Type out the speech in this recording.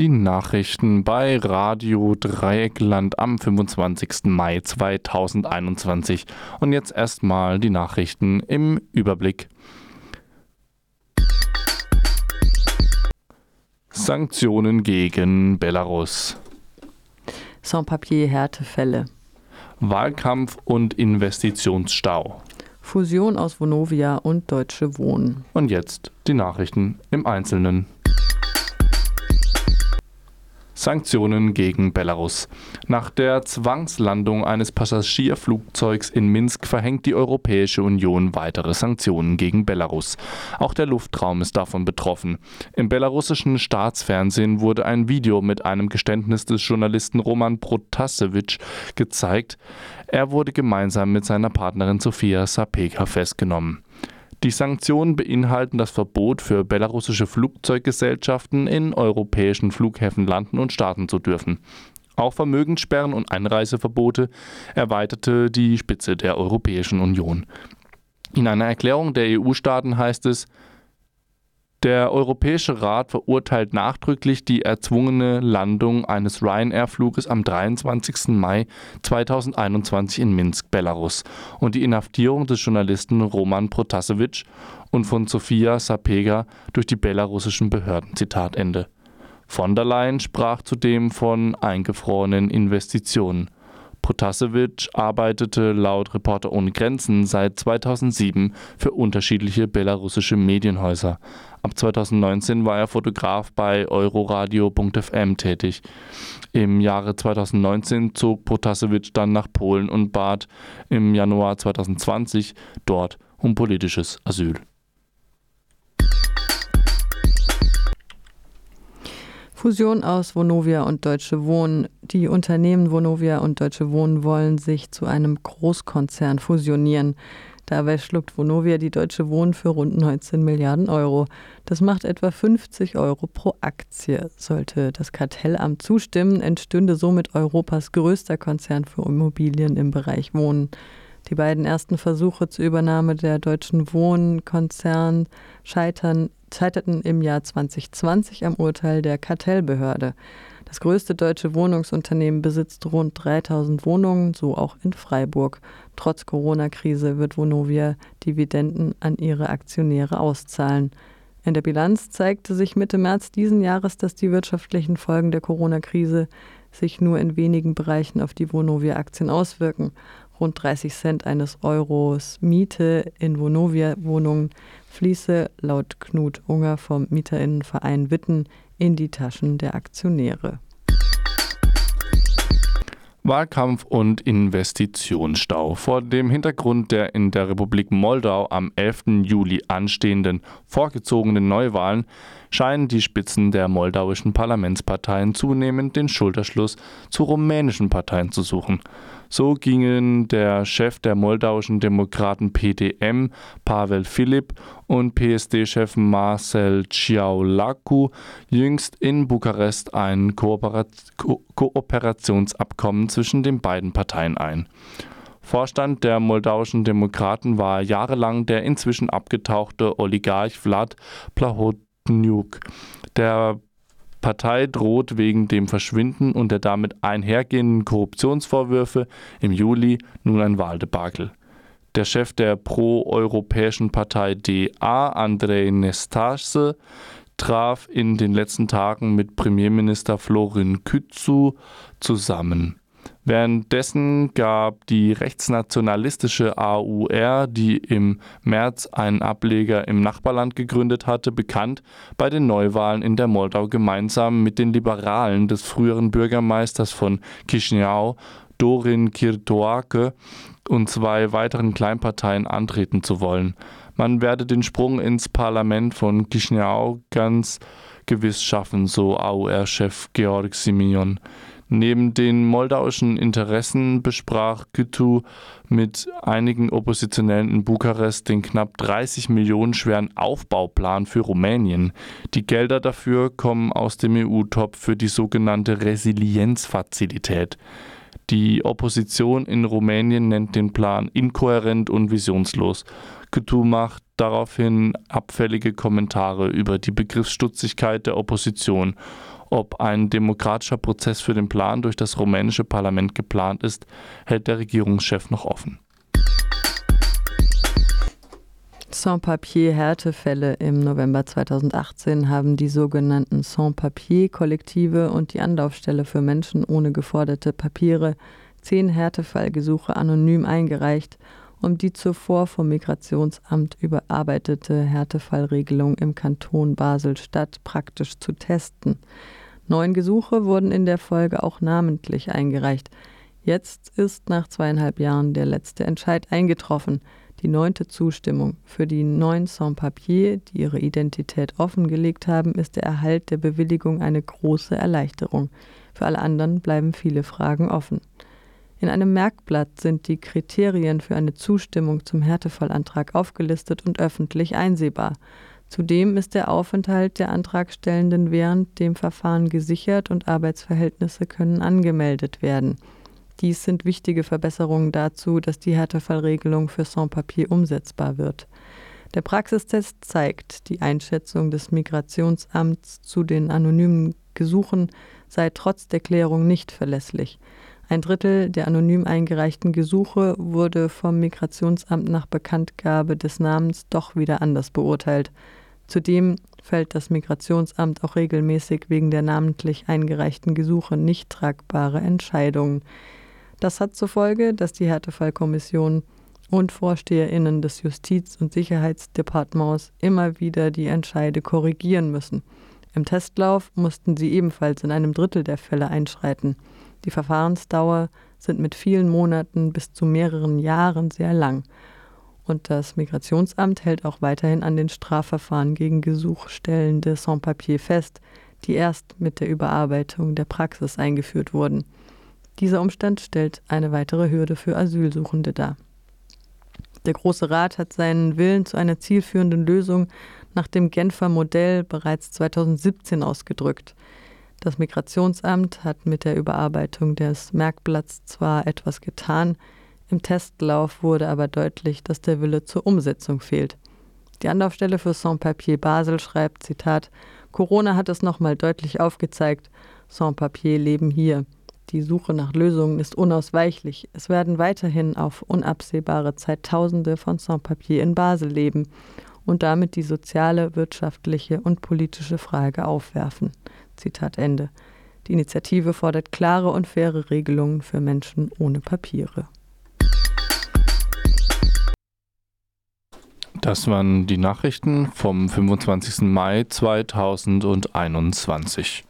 Die Nachrichten bei Radio Dreieckland am 25. Mai 2021. Und jetzt erstmal die Nachrichten im Überblick. Sanktionen gegen Belarus. Sans-Papier-Härtefälle. Wahlkampf und Investitionsstau. Fusion aus Vonovia und Deutsche Wohnen. Und jetzt die Nachrichten im Einzelnen. Sanktionen gegen Belarus. Nach der Zwangslandung eines Passagierflugzeugs in Minsk verhängt die Europäische Union weitere Sanktionen gegen Belarus. Auch der Luftraum ist davon betroffen. Im belarussischen Staatsfernsehen wurde ein Video mit einem Geständnis des Journalisten Roman Protasevich gezeigt. Er wurde gemeinsam mit seiner Partnerin Sofia Sapeka festgenommen. Die Sanktionen beinhalten das Verbot für belarussische Flugzeuggesellschaften in europäischen Flughäfen landen und starten zu dürfen. Auch Vermögenssperren und Einreiseverbote erweiterte die Spitze der Europäischen Union. In einer Erklärung der EU-Staaten heißt es, der Europäische Rat verurteilt nachdrücklich die erzwungene Landung eines Ryanair-Fluges am 23. Mai 2021 in Minsk, Belarus und die Inhaftierung des Journalisten Roman Protasevich und von Sofia Sapega durch die belarussischen Behörden. Zitat Ende. Von der Leyen sprach zudem von eingefrorenen Investitionen. Protasevich arbeitete laut Reporter ohne Grenzen seit 2007 für unterschiedliche belarussische Medienhäuser. Ab 2019 war er Fotograf bei Euroradio.fm tätig. Im Jahre 2019 zog Protasevich dann nach Polen und bat im Januar 2020 dort um politisches Asyl. Fusion aus Vonovia und Deutsche Wohnen. Die Unternehmen Vonovia und Deutsche Wohnen wollen sich zu einem Großkonzern fusionieren. Dabei schluckt Vonovia die Deutsche Wohnen für rund 19 Milliarden Euro. Das macht etwa 50 Euro pro Aktie. Sollte das Kartellamt zustimmen, entstünde somit Europas größter Konzern für Immobilien im Bereich Wohnen. Die beiden ersten Versuche zur Übernahme der Deutschen Wohnkonzern scheitern scheiterten im Jahr 2020 am Urteil der Kartellbehörde. Das größte deutsche Wohnungsunternehmen besitzt rund 3000 Wohnungen, so auch in Freiburg. Trotz Corona-Krise wird Vonovia Dividenden an ihre Aktionäre auszahlen. In der Bilanz zeigte sich Mitte März diesen Jahres, dass die wirtschaftlichen Folgen der Corona-Krise sich nur in wenigen Bereichen auf die Vonovia-Aktien auswirken. Rund 30 Cent eines Euros Miete in Vonovia-Wohnungen fließe laut Knut Unger vom Mieterinnenverein Witten in die Taschen der Aktionäre. Wahlkampf und Investitionsstau. Vor dem Hintergrund der in der Republik Moldau am 11. Juli anstehenden vorgezogenen Neuwahlen scheinen die Spitzen der moldauischen Parlamentsparteien zunehmend den Schulterschluss zu rumänischen Parteien zu suchen. So gingen der Chef der moldauischen Demokraten PDM, Pavel Filip, und PSD-Chef Marcel Ciaulacu jüngst in Bukarest ein Kooperat Ko Kooperationsabkommen zwischen den beiden Parteien ein. Vorstand der moldauischen Demokraten war jahrelang der inzwischen abgetauchte Oligarch Vlad Plahotniuk. Der Partei droht wegen dem Verschwinden und der damit einhergehenden Korruptionsvorwürfe im Juli nun ein Wahldebakel. Der Chef der pro-europäischen Partei DA, Andrei Nestase, traf in den letzten Tagen mit Premierminister Florin Kützu zusammen. Währenddessen gab die rechtsnationalistische AUR, die im März einen Ableger im Nachbarland gegründet hatte, bekannt, bei den Neuwahlen in der Moldau gemeinsam mit den Liberalen des früheren Bürgermeisters von Chișinău, Dorin Kirtoake, und zwei weiteren Kleinparteien antreten zu wollen. Man werde den Sprung ins Parlament von Chișinău ganz gewiss schaffen, so AUR-Chef Georg Simeon. Neben den moldauischen Interessen besprach Gütu mit einigen Oppositionellen in Bukarest den knapp 30 Millionen schweren Aufbauplan für Rumänien. Die Gelder dafür kommen aus dem EU-Topf für die sogenannte Resilienzfazilität. Die Opposition in Rumänien nennt den Plan inkohärent und visionslos. Coutu macht daraufhin abfällige Kommentare über die Begriffsstutzigkeit der Opposition. Ob ein demokratischer Prozess für den Plan durch das rumänische Parlament geplant ist, hält der Regierungschef noch offen. Sans-Papier-Härtefälle im November 2018 haben die sogenannten Sans-Papier-Kollektive und die Anlaufstelle für Menschen ohne geforderte Papiere zehn Härtefallgesuche anonym eingereicht, um die zuvor vom Migrationsamt überarbeitete Härtefallregelung im Kanton Basel-Stadt praktisch zu testen. Neun Gesuche wurden in der Folge auch namentlich eingereicht. Jetzt ist nach zweieinhalb Jahren der letzte Entscheid eingetroffen – die neunte Zustimmung für die neun Sans-Papier, die ihre Identität offengelegt haben, ist der Erhalt der Bewilligung eine große Erleichterung. Für alle anderen bleiben viele Fragen offen. In einem Merkblatt sind die Kriterien für eine Zustimmung zum Härtefallantrag aufgelistet und öffentlich einsehbar. Zudem ist der Aufenthalt der Antragstellenden während dem Verfahren gesichert und Arbeitsverhältnisse können angemeldet werden. Dies sind wichtige Verbesserungen dazu, dass die Härtefallregelung für Sans-Papier umsetzbar wird. Der Praxistest zeigt, die Einschätzung des Migrationsamts zu den anonymen Gesuchen sei trotz der Klärung nicht verlässlich. Ein Drittel der anonym eingereichten Gesuche wurde vom Migrationsamt nach Bekanntgabe des Namens doch wieder anders beurteilt. Zudem fällt das Migrationsamt auch regelmäßig wegen der namentlich eingereichten Gesuche nicht tragbare Entscheidungen. Das hat zur Folge, dass die Härtefallkommission und VorsteherInnen des Justiz- und Sicherheitsdepartements immer wieder die Entscheide korrigieren müssen. Im Testlauf mussten sie ebenfalls in einem Drittel der Fälle einschreiten. Die Verfahrensdauer sind mit vielen Monaten bis zu mehreren Jahren sehr lang. Und das Migrationsamt hält auch weiterhin an den Strafverfahren gegen Gesuchstellende Sans-Papier fest, die erst mit der Überarbeitung der Praxis eingeführt wurden. Dieser Umstand stellt eine weitere Hürde für Asylsuchende dar. Der Große Rat hat seinen Willen zu einer zielführenden Lösung nach dem Genfer Modell bereits 2017 ausgedrückt. Das Migrationsamt hat mit der Überarbeitung des Merkblatts zwar etwas getan, im Testlauf wurde aber deutlich, dass der Wille zur Umsetzung fehlt. Die Anlaufstelle für Sans-Papier Basel schreibt, Zitat, Corona hat es nochmal deutlich aufgezeigt, Sans-Papier leben hier. Die Suche nach Lösungen ist unausweichlich. Es werden weiterhin auf unabsehbare Zeit Tausende von Sans-Papier in Basel leben und damit die soziale, wirtschaftliche und politische Frage aufwerfen. Zitat Ende. Die Initiative fordert klare und faire Regelungen für Menschen ohne Papiere. Das waren die Nachrichten vom 25. Mai 2021.